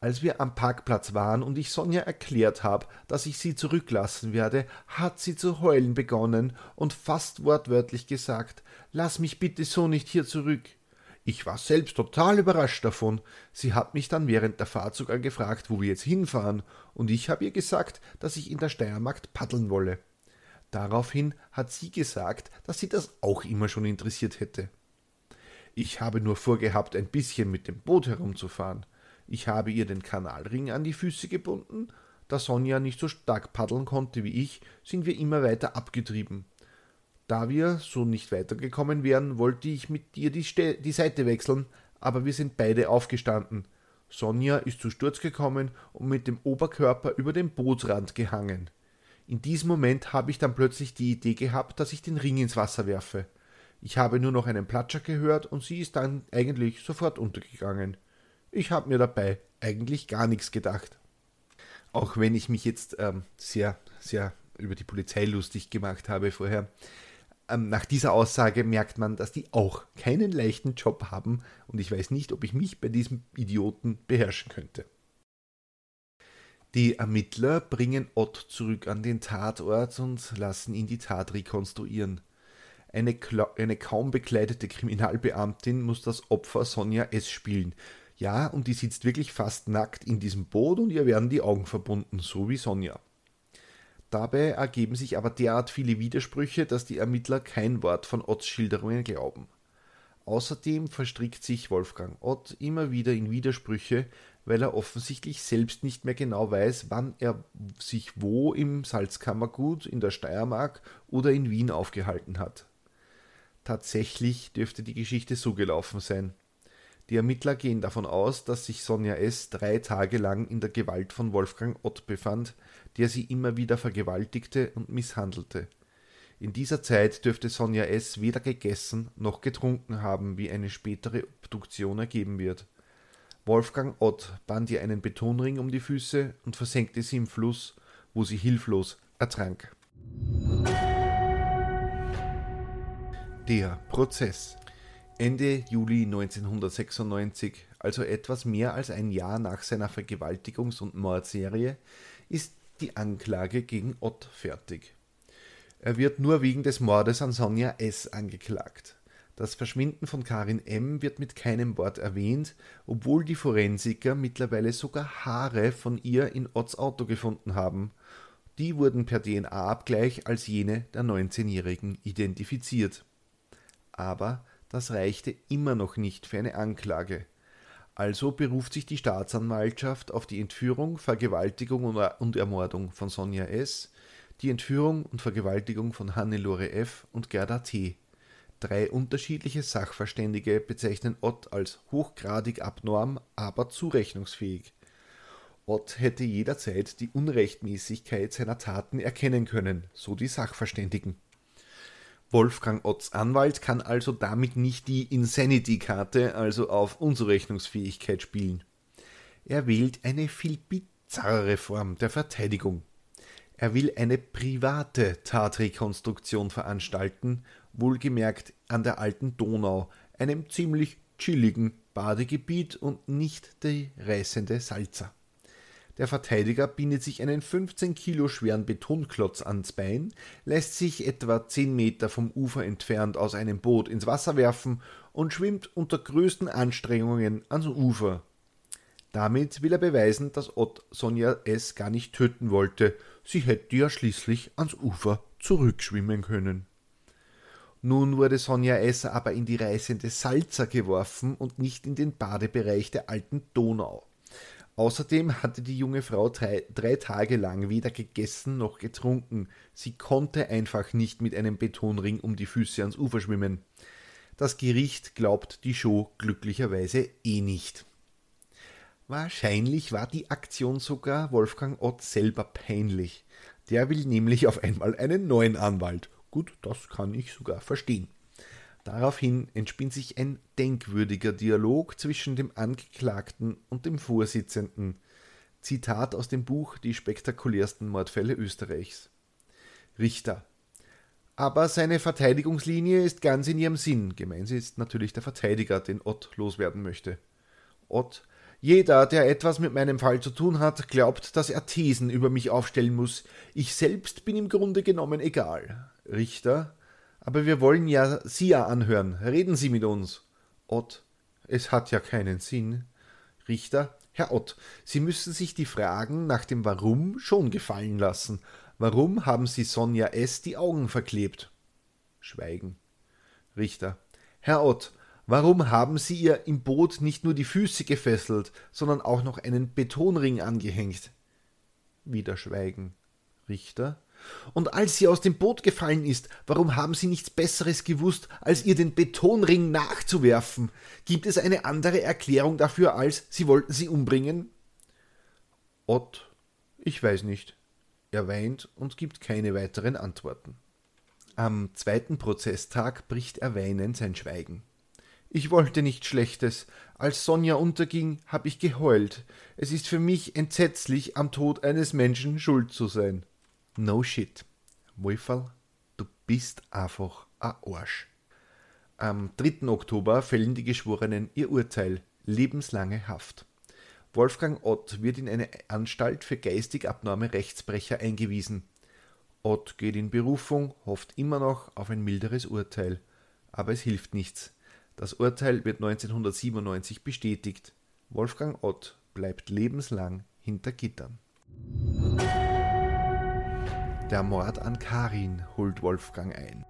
Als wir am Parkplatz waren und ich Sonja erklärt habe, dass ich sie zurücklassen werde, hat sie zu heulen begonnen und fast wortwörtlich gesagt, lass mich bitte so nicht hier zurück. Ich war selbst total überrascht davon. Sie hat mich dann während der Fahrt sogar gefragt, wo wir jetzt hinfahren, und ich habe ihr gesagt, dass ich in der Steiermark paddeln wolle. Daraufhin hat sie gesagt, dass sie das auch immer schon interessiert hätte. Ich habe nur vorgehabt, ein bisschen mit dem Boot herumzufahren. Ich habe ihr den Kanalring an die Füße gebunden. Da Sonja nicht so stark paddeln konnte wie ich, sind wir immer weiter abgetrieben. Da wir so nicht weitergekommen wären, wollte ich mit dir die, Ste die Seite wechseln, aber wir sind beide aufgestanden. Sonja ist zu Sturz gekommen und mit dem Oberkörper über den Bootsrand gehangen. In diesem Moment habe ich dann plötzlich die Idee gehabt, dass ich den Ring ins Wasser werfe. Ich habe nur noch einen Platscher gehört und sie ist dann eigentlich sofort untergegangen. Ich habe mir dabei eigentlich gar nichts gedacht. Auch wenn ich mich jetzt ähm, sehr, sehr über die Polizei lustig gemacht habe vorher, ähm, nach dieser Aussage merkt man, dass die auch keinen leichten Job haben und ich weiß nicht, ob ich mich bei diesem Idioten beherrschen könnte. Die Ermittler bringen Ott zurück an den Tatort und lassen ihn die Tat rekonstruieren. Eine, eine, kaum bekleidete Kriminalbeamtin muss das Opfer Sonja S. spielen. Ja, und die sitzt wirklich fast nackt in diesem Boot und ihr werden die Augen verbunden, so wie Sonja. Dabei ergeben sich aber derart viele Widersprüche, dass die Ermittler kein Wort von Otts Schilderungen glauben. Außerdem verstrickt sich Wolfgang Ott immer wieder in Widersprüche, weil er offensichtlich selbst nicht mehr genau weiß, wann er sich wo im Salzkammergut, in der Steiermark oder in Wien aufgehalten hat. Tatsächlich dürfte die Geschichte so gelaufen sein. Die Ermittler gehen davon aus, dass sich Sonja S. drei Tage lang in der Gewalt von Wolfgang Ott befand, der sie immer wieder vergewaltigte und misshandelte. In dieser Zeit dürfte Sonja S. weder gegessen noch getrunken haben, wie eine spätere Obduktion ergeben wird. Wolfgang Ott band ihr einen Betonring um die Füße und versenkte sie im Fluss, wo sie hilflos ertrank. Der Prozess Ende Juli 1996, also etwas mehr als ein Jahr nach seiner Vergewaltigungs- und Mordserie, ist die Anklage gegen Ott fertig. Er wird nur wegen des Mordes an Sonja S. angeklagt. Das Verschwinden von Karin M. wird mit keinem Wort erwähnt, obwohl die Forensiker mittlerweile sogar Haare von ihr in Otts Auto gefunden haben. Die wurden per DNA-Abgleich als jene der 19-Jährigen identifiziert. Aber das reichte immer noch nicht für eine Anklage. Also beruft sich die Staatsanwaltschaft auf die Entführung, Vergewaltigung und Ermordung von Sonja S., die Entführung und Vergewaltigung von Hannelore F. und Gerda T. Drei unterschiedliche Sachverständige bezeichnen Ott als hochgradig abnorm, aber zurechnungsfähig. Ott hätte jederzeit die Unrechtmäßigkeit seiner Taten erkennen können, so die Sachverständigen. Wolfgang Otts Anwalt kann also damit nicht die Insanity-Karte, also auf Unzurechnungsfähigkeit spielen. Er wählt eine viel bizarrere Form der Verteidigung. Er will eine private Tatrekonstruktion veranstalten, wohlgemerkt an der alten Donau, einem ziemlich chilligen Badegebiet und nicht die reißende Salza. Der Verteidiger bindet sich einen 15 Kilo schweren Betonklotz ans Bein, lässt sich etwa 10 Meter vom Ufer entfernt aus einem Boot ins Wasser werfen und schwimmt unter größten Anstrengungen ans Ufer. Damit will er beweisen, dass Ott Sonja S. gar nicht töten wollte, sie hätte ja schließlich ans Ufer zurückschwimmen können. Nun wurde Sonja S. aber in die reißende Salza geworfen und nicht in den Badebereich der alten Donau. Außerdem hatte die junge Frau drei, drei, Tage lang weder gegessen noch getrunken. Sie konnte einfach nicht mit einem Betonring um die Füße ans Ufer schwimmen. Das Gericht glaubt die Show glücklicherweise eh nicht. Wahrscheinlich war die Aktion sogar Wolfgang Ott selber peinlich. Der will nämlich auf einmal einen neuen Anwalt. Gut, das kann ich sogar verstehen. Daraufhin entspinnt sich ein denkwürdiger Dialog zwischen dem Angeklagten und dem Vorsitzenden. Zitat aus dem Buch Die spektakulärsten Mordfälle Österreichs. Richter. Aber seine Verteidigungslinie ist ganz in ihrem Sinn. Gemeint ist natürlich der Verteidiger, den Ott loswerden möchte. Ott, jeder, der etwas mit meinem Fall zu tun hat, glaubt, dass er Thesen über mich aufstellen muss. Ich selbst bin im Grunde genommen egal. Richter, aber wir wollen ja Sie ja anhören. Reden Sie mit uns. Ott, es hat ja keinen Sinn. Richter, Herr Ott, Sie müssen sich die Fragen nach dem Warum schon gefallen lassen. Warum haben Sie Sonja S. die Augen verklebt? Schweigen. Richter. Herr Ott, warum haben Sie ihr im Boot nicht nur die Füße gefesselt, sondern auch noch einen Betonring angehängt? Wieder Schweigen. Richter. Und als sie aus dem Boot gefallen ist, warum haben Sie nichts Besseres gewusst, als ihr den Betonring nachzuwerfen? Gibt es eine andere Erklärung dafür, als Sie wollten sie umbringen? Ott. Ich weiß nicht. Er weint und gibt keine weiteren Antworten. Am zweiten Prozesstag bricht er weinend sein Schweigen. Ich wollte nichts Schlechtes. Als Sonja unterging, habe ich geheult. Es ist für mich entsetzlich, am Tod eines Menschen schuld zu sein. No shit. Wolferl, du bist einfach ein Arsch. Am 3. Oktober fällen die Geschworenen ihr Urteil. Lebenslange Haft. Wolfgang Ott wird in eine Anstalt für geistig abnorme Rechtsbrecher eingewiesen. Ott geht in Berufung, hofft immer noch auf ein milderes Urteil. Aber es hilft nichts. Das Urteil wird 1997 bestätigt. Wolfgang Ott bleibt lebenslang hinter Gittern. Der Mord an Karin holt Wolfgang ein.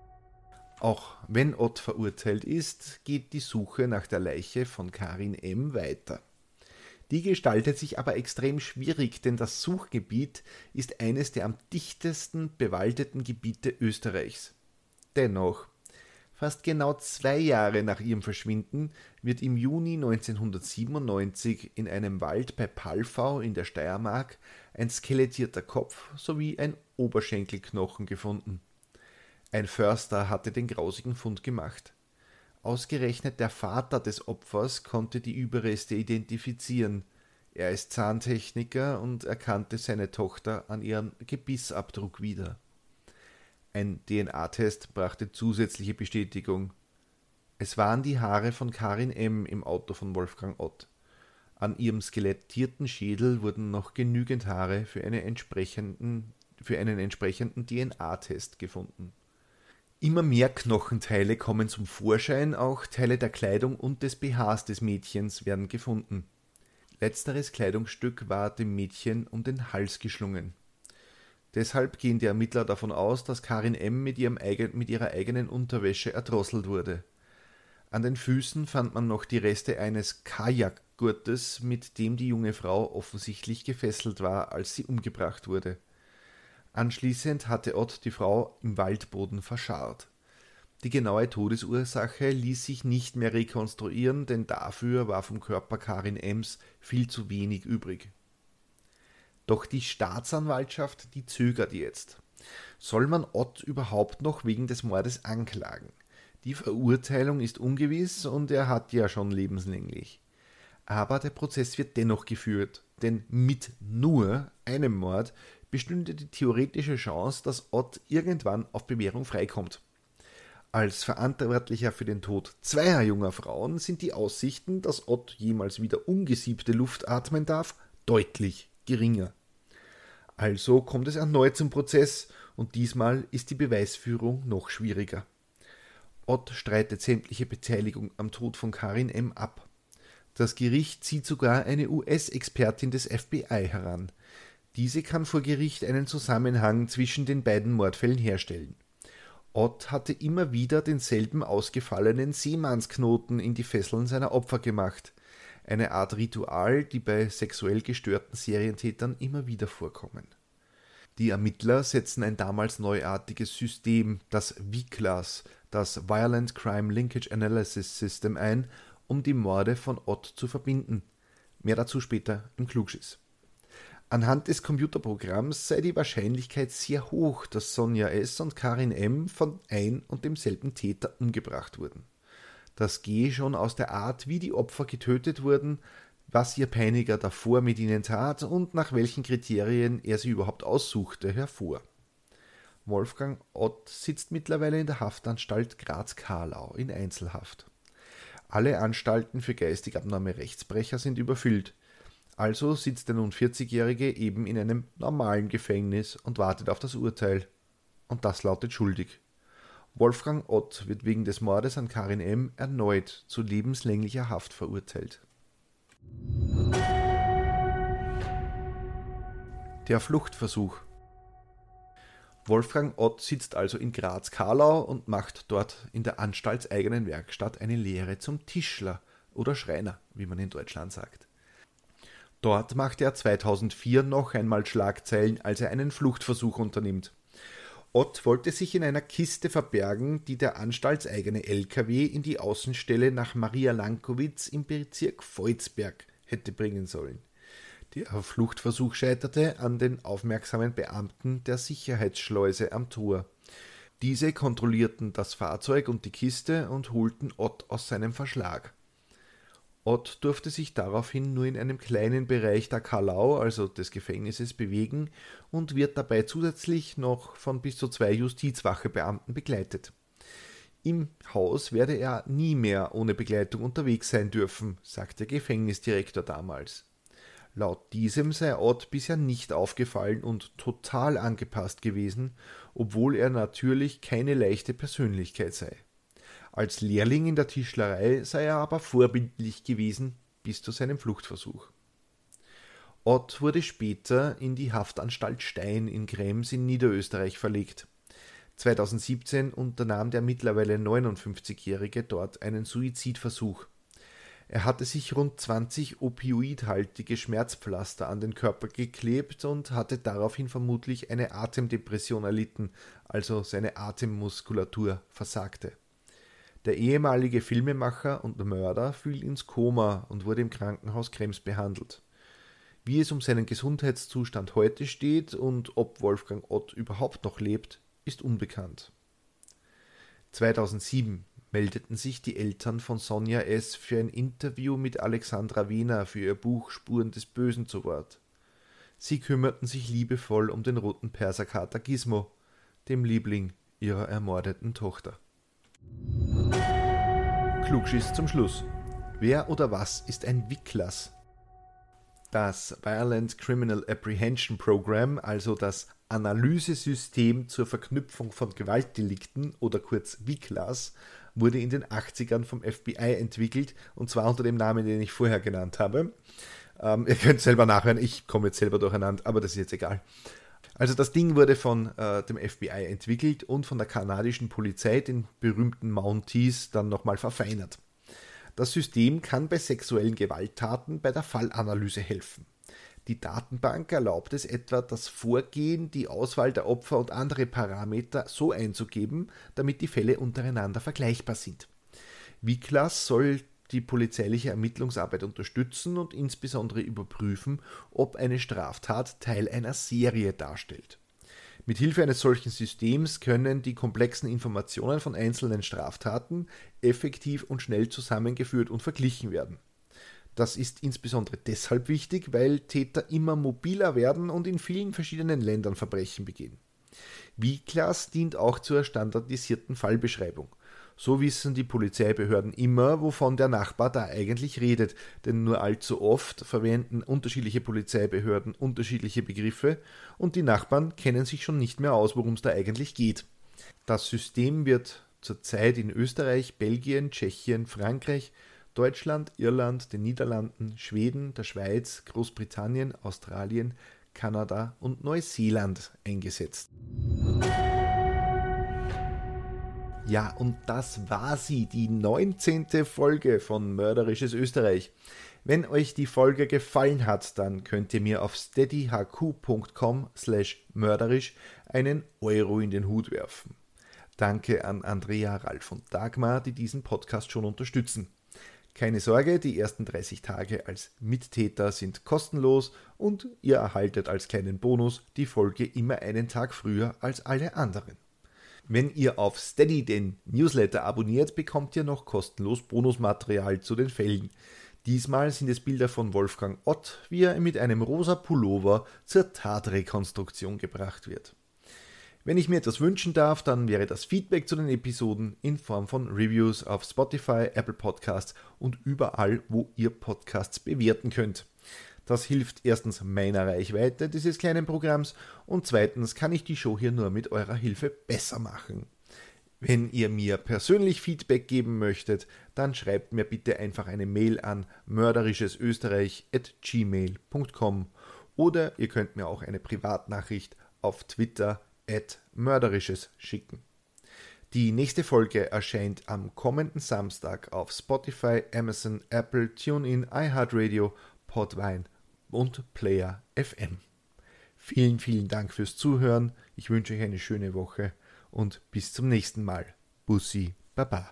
Auch wenn Ott verurteilt ist, geht die Suche nach der Leiche von Karin M. weiter. Die gestaltet sich aber extrem schwierig, denn das Suchgebiet ist eines der am dichtesten bewaldeten Gebiete Österreichs. Dennoch, fast genau zwei Jahre nach ihrem Verschwinden wird im Juni 1997 in einem Wald bei Palfau in der Steiermark ein skelettierter Kopf sowie ein Oberschenkelknochen gefunden. Ein Förster hatte den grausigen Fund gemacht. Ausgerechnet der Vater des Opfers konnte die Überreste identifizieren. Er ist Zahntechniker und erkannte seine Tochter an ihrem Gebissabdruck wieder. Ein DNA-Test brachte zusätzliche Bestätigung. Es waren die Haare von Karin M. im Auto von Wolfgang Ott. An ihrem skelettierten Schädel wurden noch genügend Haare für, eine für einen entsprechenden DNA-Test gefunden. Immer mehr Knochenteile kommen zum Vorschein, auch Teile der Kleidung und des BHs des Mädchens werden gefunden. Letzteres Kleidungsstück war dem Mädchen um den Hals geschlungen. Deshalb gehen die Ermittler davon aus, dass Karin M. mit, eigen, mit ihrer eigenen Unterwäsche erdrosselt wurde. An den Füßen fand man noch die Reste eines Kajakgurtes, mit dem die junge Frau offensichtlich gefesselt war, als sie umgebracht wurde. Anschließend hatte Ott die Frau im Waldboden verscharrt. Die genaue Todesursache ließ sich nicht mehr rekonstruieren, denn dafür war vom Körper Karin Ems viel zu wenig übrig. Doch die Staatsanwaltschaft, die zögert jetzt. Soll man Ott überhaupt noch wegen des Mordes anklagen? Die Verurteilung ist ungewiss und er hat ja schon lebenslänglich. Aber der Prozess wird dennoch geführt, denn mit nur einem Mord bestünde die theoretische Chance, dass Ott irgendwann auf Bewährung freikommt. Als Verantwortlicher für den Tod zweier junger Frauen sind die Aussichten, dass Ott jemals wieder ungesiebte Luft atmen darf, deutlich geringer. Also kommt es erneut zum Prozess und diesmal ist die Beweisführung noch schwieriger. Ott streitet sämtliche Beteiligung am Tod von Karin M. ab. Das Gericht zieht sogar eine US-Expertin des FBI heran, diese kann vor Gericht einen Zusammenhang zwischen den beiden Mordfällen herstellen. Ott hatte immer wieder denselben ausgefallenen Seemannsknoten in die Fesseln seiner Opfer gemacht. Eine Art Ritual, die bei sexuell gestörten Serientätern immer wieder vorkommen. Die Ermittler setzen ein damals neuartiges System, das VCLAS, das Violent Crime Linkage Analysis System, ein, um die Morde von Ott zu verbinden. Mehr dazu später im Klugschiss. Anhand des Computerprogramms sei die Wahrscheinlichkeit sehr hoch, dass Sonja S. und Karin M. von ein und demselben Täter umgebracht wurden. Das gehe schon aus der Art, wie die Opfer getötet wurden, was ihr Peiniger davor mit ihnen tat und nach welchen Kriterien er sie überhaupt aussuchte, hervor. Wolfgang Ott sitzt mittlerweile in der Haftanstalt Graz-Karlau in Einzelhaft. Alle Anstalten für geistig abnorme Rechtsbrecher sind überfüllt. Also sitzt der nun 40-Jährige eben in einem normalen Gefängnis und wartet auf das Urteil. Und das lautet schuldig. Wolfgang Ott wird wegen des Mordes an Karin M. erneut zu lebenslänglicher Haft verurteilt. Der Fluchtversuch. Wolfgang Ott sitzt also in Graz-Karlau und macht dort in der anstaltseigenen Werkstatt eine Lehre zum Tischler oder Schreiner, wie man in Deutschland sagt. Dort macht er 2004 noch einmal Schlagzeilen, als er einen Fluchtversuch unternimmt. Ott wollte sich in einer Kiste verbergen, die der anstaltseigene LKW in die Außenstelle nach Maria Lankowitz im Bezirk Volzberg hätte bringen sollen. Der Fluchtversuch scheiterte an den aufmerksamen Beamten der Sicherheitsschleuse am Tor. Diese kontrollierten das Fahrzeug und die Kiste und holten Ott aus seinem Verschlag. Ott durfte sich daraufhin nur in einem kleinen Bereich der Kalau, also des Gefängnisses, bewegen und wird dabei zusätzlich noch von bis zu zwei Justizwachebeamten begleitet. Im Haus werde er nie mehr ohne Begleitung unterwegs sein dürfen, sagt der Gefängnisdirektor damals. Laut diesem sei Ott bisher nicht aufgefallen und total angepasst gewesen, obwohl er natürlich keine leichte Persönlichkeit sei. Als Lehrling in der Tischlerei sei er aber vorbildlich gewesen bis zu seinem Fluchtversuch. Ott wurde später in die Haftanstalt Stein in Krems in Niederösterreich verlegt. 2017 unternahm der mittlerweile 59-Jährige dort einen Suizidversuch. Er hatte sich rund 20 opioidhaltige Schmerzpflaster an den Körper geklebt und hatte daraufhin vermutlich eine Atemdepression erlitten, also seine Atemmuskulatur versagte. Der ehemalige Filmemacher und Mörder fiel ins Koma und wurde im Krankenhaus Krems behandelt. Wie es um seinen Gesundheitszustand heute steht und ob Wolfgang Ott überhaupt noch lebt, ist unbekannt. 2007 meldeten sich die Eltern von Sonja S. für ein Interview mit Alexandra Wiener für ihr Buch Spuren des Bösen zu Wort. Sie kümmerten sich liebevoll um den roten Perserkater Gizmo, dem Liebling ihrer ermordeten Tochter. Klugschiss zum Schluss. Wer oder was ist ein Wiklas? Das Violent Criminal Apprehension Program, also das Analysesystem zur Verknüpfung von Gewaltdelikten oder kurz WICLAS, wurde in den 80ern vom FBI entwickelt und zwar unter dem Namen, den ich vorher genannt habe. Ähm, ihr könnt selber nachhören, ich komme jetzt selber durcheinander, aber das ist jetzt egal. Also das Ding wurde von äh, dem FBI entwickelt und von der kanadischen Polizei, den berühmten Mounties, dann nochmal verfeinert. Das System kann bei sexuellen Gewalttaten bei der Fallanalyse helfen. Die Datenbank erlaubt es etwa, das Vorgehen, die Auswahl der Opfer und andere Parameter so einzugeben, damit die Fälle untereinander vergleichbar sind. Wiklas soll die polizeiliche Ermittlungsarbeit unterstützen und insbesondere überprüfen, ob eine Straftat Teil einer Serie darstellt. Mit Hilfe eines solchen Systems können die komplexen Informationen von einzelnen Straftaten effektiv und schnell zusammengeführt und verglichen werden. Das ist insbesondere deshalb wichtig, weil Täter immer mobiler werden und in vielen verschiedenen Ländern Verbrechen begehen. V-Class dient auch zur standardisierten Fallbeschreibung. So wissen die Polizeibehörden immer, wovon der Nachbar da eigentlich redet, denn nur allzu oft verwenden unterschiedliche Polizeibehörden unterschiedliche Begriffe und die Nachbarn kennen sich schon nicht mehr aus, worum es da eigentlich geht. Das System wird zurzeit in Österreich, Belgien, Tschechien, Frankreich, Deutschland, Irland, den Niederlanden, Schweden, der Schweiz, Großbritannien, Australien, Kanada und Neuseeland eingesetzt. Ja, und das war sie, die 19. Folge von Mörderisches Österreich. Wenn euch die Folge gefallen hat, dann könnt ihr mir auf steadyhq.com slash mörderisch einen Euro in den Hut werfen. Danke an Andrea, Ralf und Dagmar, die diesen Podcast schon unterstützen. Keine Sorge, die ersten 30 Tage als Mittäter sind kostenlos und ihr erhaltet als kleinen Bonus die Folge immer einen Tag früher als alle anderen. Wenn ihr auf Steady den Newsletter abonniert, bekommt ihr noch kostenlos Bonusmaterial zu den Fällen. Diesmal sind es Bilder von Wolfgang Ott, wie er mit einem rosa Pullover zur Tatrekonstruktion gebracht wird. Wenn ich mir etwas wünschen darf, dann wäre das Feedback zu den Episoden in Form von Reviews auf Spotify, Apple Podcasts und überall, wo ihr Podcasts bewerten könnt. Das hilft erstens meiner Reichweite dieses kleinen Programms und zweitens kann ich die Show hier nur mit eurer Hilfe besser machen. Wenn ihr mir persönlich Feedback geben möchtet, dann schreibt mir bitte einfach eine Mail an mörderischesösterreich.gmail.com oder ihr könnt mir auch eine Privatnachricht auf Twitter mörderisches schicken. Die nächste Folge erscheint am kommenden Samstag auf Spotify, Amazon, Apple, TuneIn, iHeartRadio, Podvine und Player FM. Vielen, vielen Dank fürs Zuhören. Ich wünsche euch eine schöne Woche und bis zum nächsten Mal. Bussi Baba.